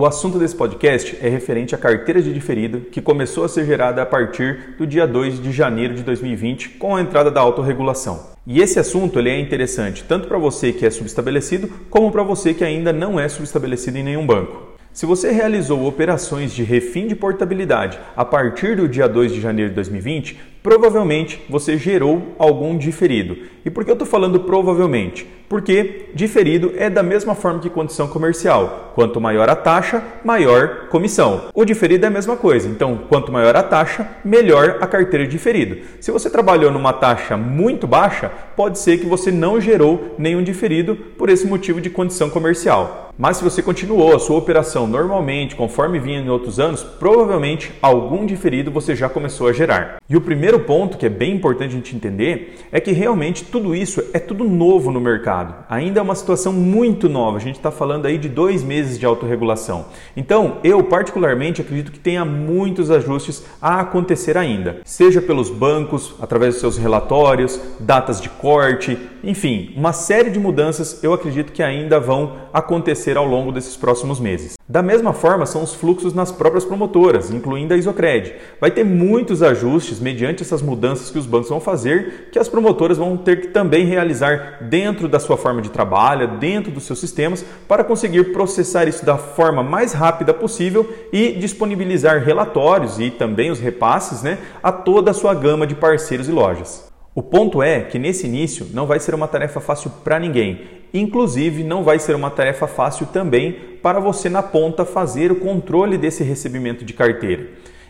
O assunto desse podcast é referente à carteira de diferido que começou a ser gerada a partir do dia 2 de janeiro de 2020 com a entrada da autorregulação. E esse assunto ele é interessante tanto para você que é subestabelecido como para você que ainda não é subestabelecido em nenhum banco. Se você realizou operações de refim de portabilidade a partir do dia 2 de janeiro de 2020, provavelmente você gerou algum diferido. E por que eu estou falando provavelmente? Porque diferido é da mesma forma que condição comercial. Quanto maior a taxa, maior comissão. O diferido é a mesma coisa. Então, quanto maior a taxa, melhor a carteira de diferido. Se você trabalhou numa taxa muito baixa, pode ser que você não gerou nenhum diferido por esse motivo de condição comercial. Mas se você continuou a sua operação normalmente, conforme vinha em outros anos, provavelmente algum diferido você já começou a gerar. E o primeiro ponto que é bem importante a gente entender é que realmente tudo isso é tudo novo no mercado. Ainda é uma situação muito nova. A gente está falando aí de dois meses de autorregulação. Então, eu particularmente acredito que tenha muitos ajustes a acontecer ainda, seja pelos bancos, através dos seus relatórios, datas de corte, enfim, uma série de mudanças eu acredito que ainda vão acontecer ao longo desses próximos meses. Da mesma forma, são os fluxos nas próprias promotoras, incluindo a Isocred. Vai ter muitos ajustes mediante essas mudanças que os bancos vão fazer, que as promotoras vão ter que também realizar dentro da sua forma de trabalho, dentro dos seus sistemas, para conseguir processar isso da forma mais rápida possível e disponibilizar relatórios e também os repasses né, a toda a sua gama de parceiros e lojas. O ponto é que nesse início não vai ser uma tarefa fácil para ninguém. Inclusive, não vai ser uma tarefa fácil também para você na ponta fazer o controle desse recebimento de carteira.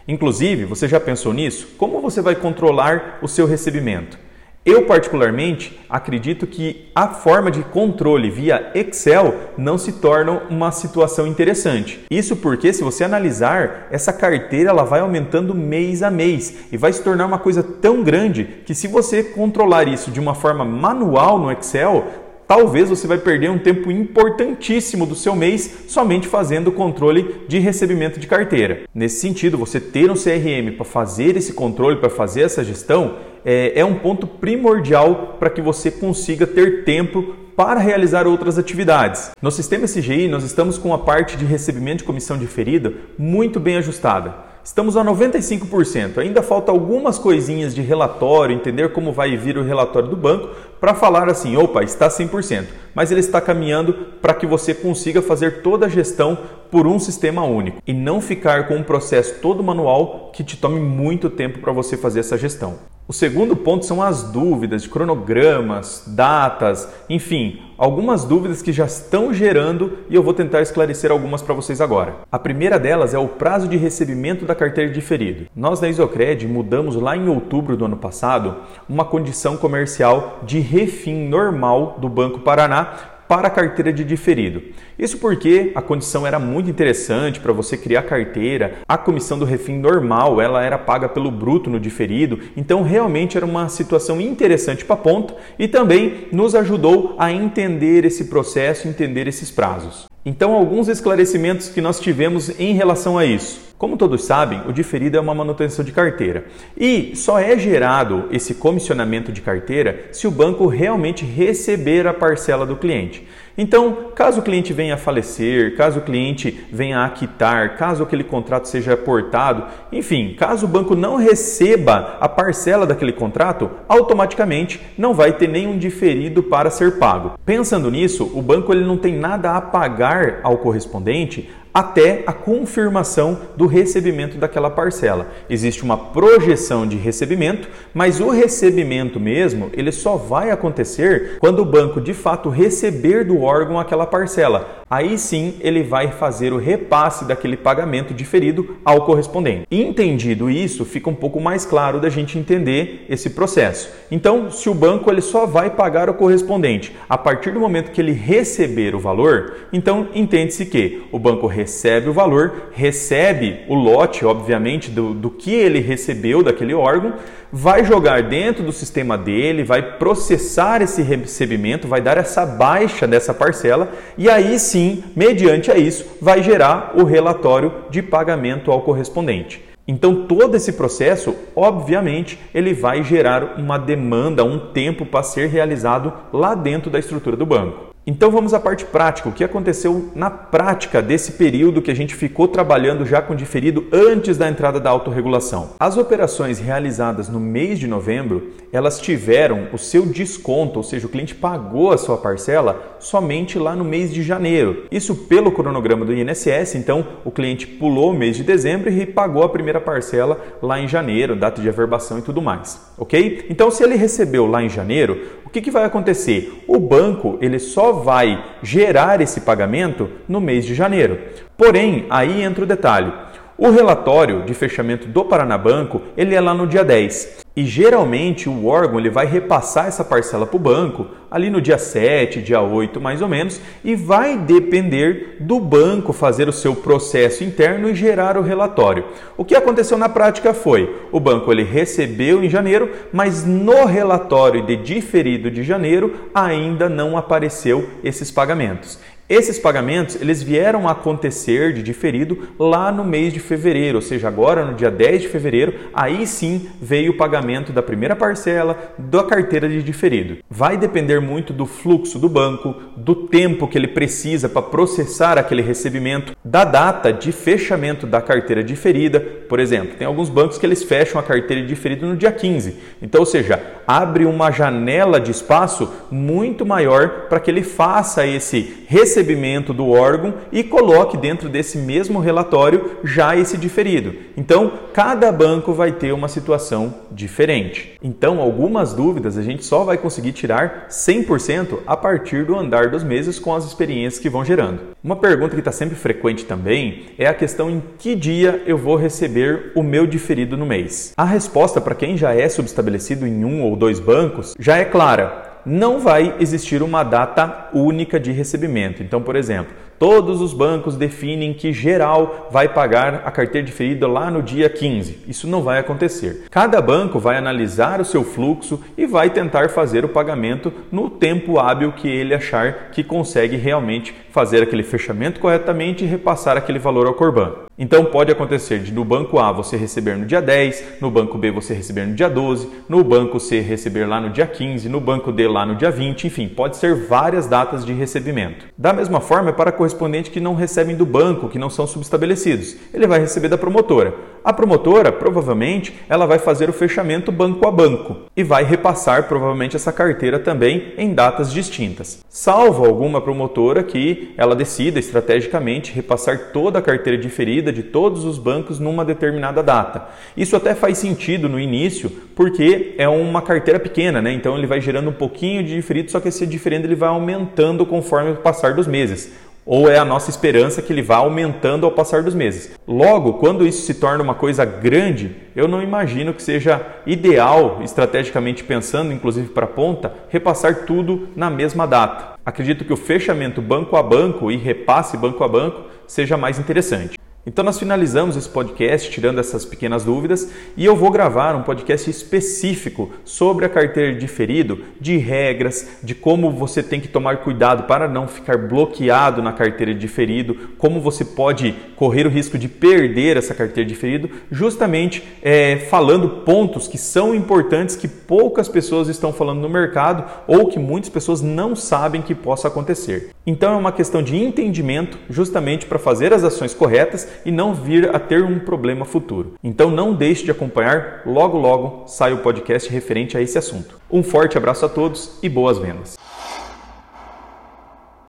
Inclusive, você já pensou nisso? Como você vai controlar o seu recebimento? Eu, particularmente, acredito que a forma de controle via Excel não se torna uma situação interessante. Isso porque, se você analisar, essa carteira ela vai aumentando mês a mês e vai se tornar uma coisa tão grande que, se você controlar isso de uma forma manual no Excel, talvez você vai perder um tempo importantíssimo do seu mês somente fazendo o controle de recebimento de carteira. Nesse sentido, você ter um CRM para fazer esse controle, para fazer essa gestão, é, é um ponto primordial para que você consiga ter tempo para realizar outras atividades. No sistema SGI, nós estamos com a parte de recebimento de comissão diferida muito bem ajustada. Estamos a 95%. Ainda falta algumas coisinhas de relatório, entender como vai vir o relatório do banco para falar assim, opa, está 100%. Mas ele está caminhando para que você consiga fazer toda a gestão por um sistema único e não ficar com um processo todo manual que te tome muito tempo para você fazer essa gestão. O segundo ponto são as dúvidas de cronogramas, datas, enfim, algumas dúvidas que já estão gerando e eu vou tentar esclarecer algumas para vocês agora. A primeira delas é o prazo de recebimento da carteira diferido. Nós da Isocred mudamos lá em outubro do ano passado uma condição comercial de refim normal do Banco Paraná para a carteira de diferido. Isso porque a condição era muito interessante para você criar carteira, a comissão do refim normal ela era paga pelo bruto no diferido, então realmente era uma situação interessante para a ponta e também nos ajudou a entender esse processo, entender esses prazos. Então, alguns esclarecimentos que nós tivemos em relação a isso. Como todos sabem, o diferido é uma manutenção de carteira e só é gerado esse comissionamento de carteira se o banco realmente receber a parcela do cliente. Então, caso o cliente venha a falecer, caso o cliente venha a quitar, caso aquele contrato seja aportado, enfim, caso o banco não receba a parcela daquele contrato, automaticamente não vai ter nenhum diferido para ser pago. Pensando nisso, o banco ele não tem nada a pagar ao correspondente até a confirmação do recebimento daquela parcela. Existe uma projeção de recebimento, mas o recebimento mesmo, ele só vai acontecer quando o banco de fato receber do órgão aquela parcela. Aí sim ele vai fazer o repasse daquele pagamento diferido ao correspondente. Entendido isso, fica um pouco mais claro da gente entender esse processo. Então, se o banco ele só vai pagar o correspondente a partir do momento que ele receber o valor, então entende-se que o banco recebe o valor, recebe o lote, obviamente, do, do que ele recebeu daquele órgão, vai jogar dentro do sistema dele, vai processar esse recebimento, vai dar essa baixa dessa parcela e aí sim, mediante a isso, vai gerar o relatório de pagamento ao correspondente. Então, todo esse processo, obviamente, ele vai gerar uma demanda, um tempo para ser realizado lá dentro da estrutura do banco. Então vamos à parte prática. O que aconteceu na prática desse período que a gente ficou trabalhando já com diferido antes da entrada da autorregulação? As operações realizadas no mês de novembro, elas tiveram o seu desconto, ou seja, o cliente pagou a sua parcela somente lá no mês de janeiro. Isso pelo cronograma do INSS, então o cliente pulou o mês de dezembro e pagou a primeira parcela lá em janeiro, data de averbação e tudo mais, ok? Então se ele recebeu lá em janeiro, o que, que vai acontecer? O banco ele só vai gerar esse pagamento no mês de janeiro. Porém, aí entra o detalhe. O relatório de fechamento do Paranabanco, ele é lá no dia 10. E geralmente o órgão ele vai repassar essa parcela para o banco ali no dia 7, dia 8 mais ou menos, e vai depender do banco fazer o seu processo interno e gerar o relatório. O que aconteceu na prática foi, o banco ele recebeu em janeiro, mas no relatório de diferido de janeiro ainda não apareceu esses pagamentos. Esses pagamentos eles vieram a acontecer de diferido lá no mês de fevereiro, ou seja, agora no dia 10 de fevereiro, aí sim veio o pagamento da primeira parcela da carteira de diferido. Vai depender muito do fluxo do banco, do tempo que ele precisa para processar aquele recebimento, da data de fechamento da carteira diferida. Por exemplo, tem alguns bancos que eles fecham a carteira de diferido no dia 15. Então, ou seja, abre uma janela de espaço muito maior para que ele faça esse recebimento recebimento do órgão e coloque dentro desse mesmo relatório já esse diferido. Então, cada banco vai ter uma situação diferente. Então, algumas dúvidas a gente só vai conseguir tirar 100% a partir do andar dos meses com as experiências que vão gerando. Uma pergunta que está sempre frequente também é a questão em que dia eu vou receber o meu diferido no mês. A resposta para quem já é subestabelecido em um ou dois bancos já é clara não vai existir uma data única de recebimento. Então, por exemplo, Todos os bancos definem que geral vai pagar a carteira diferida lá no dia 15. Isso não vai acontecer. Cada banco vai analisar o seu fluxo e vai tentar fazer o pagamento no tempo hábil que ele achar que consegue realmente fazer aquele fechamento corretamente e repassar aquele valor ao Corban. Então pode acontecer de no banco A você receber no dia 10, no banco B você receber no dia 12, no banco C receber lá no dia 15, no banco D lá no dia 20, enfim, pode ser várias datas de recebimento. Da mesma forma, é para correspondente que não recebem do banco, que não são subestabelecidos. Ele vai receber da promotora. A promotora, provavelmente, ela vai fazer o fechamento banco a banco e vai repassar provavelmente essa carteira também em datas distintas. Salvo alguma promotora que ela decida estrategicamente repassar toda a carteira diferida de todos os bancos numa determinada data. Isso até faz sentido no início, porque é uma carteira pequena, né? Então ele vai gerando um pouquinho de diferido, só que esse diferendo ele vai aumentando conforme o passar dos meses ou é a nossa esperança que ele vá aumentando ao passar dos meses. Logo, quando isso se torna uma coisa grande, eu não imagino que seja ideal, estrategicamente pensando, inclusive para a ponta, repassar tudo na mesma data. Acredito que o fechamento banco a banco e repasse banco a banco seja mais interessante. Então nós finalizamos esse podcast tirando essas pequenas dúvidas e eu vou gravar um podcast específico sobre a carteira de diferido, de regras, de como você tem que tomar cuidado para não ficar bloqueado na carteira de diferido, como você pode correr o risco de perder essa carteira de diferido, justamente é, falando pontos que são importantes que poucas pessoas estão falando no mercado ou que muitas pessoas não sabem que possa acontecer. Então é uma questão de entendimento justamente para fazer as ações corretas e não vir a ter um problema futuro. Então não deixe de acompanhar, logo logo sai o podcast referente a esse assunto. Um forte abraço a todos e boas vendas.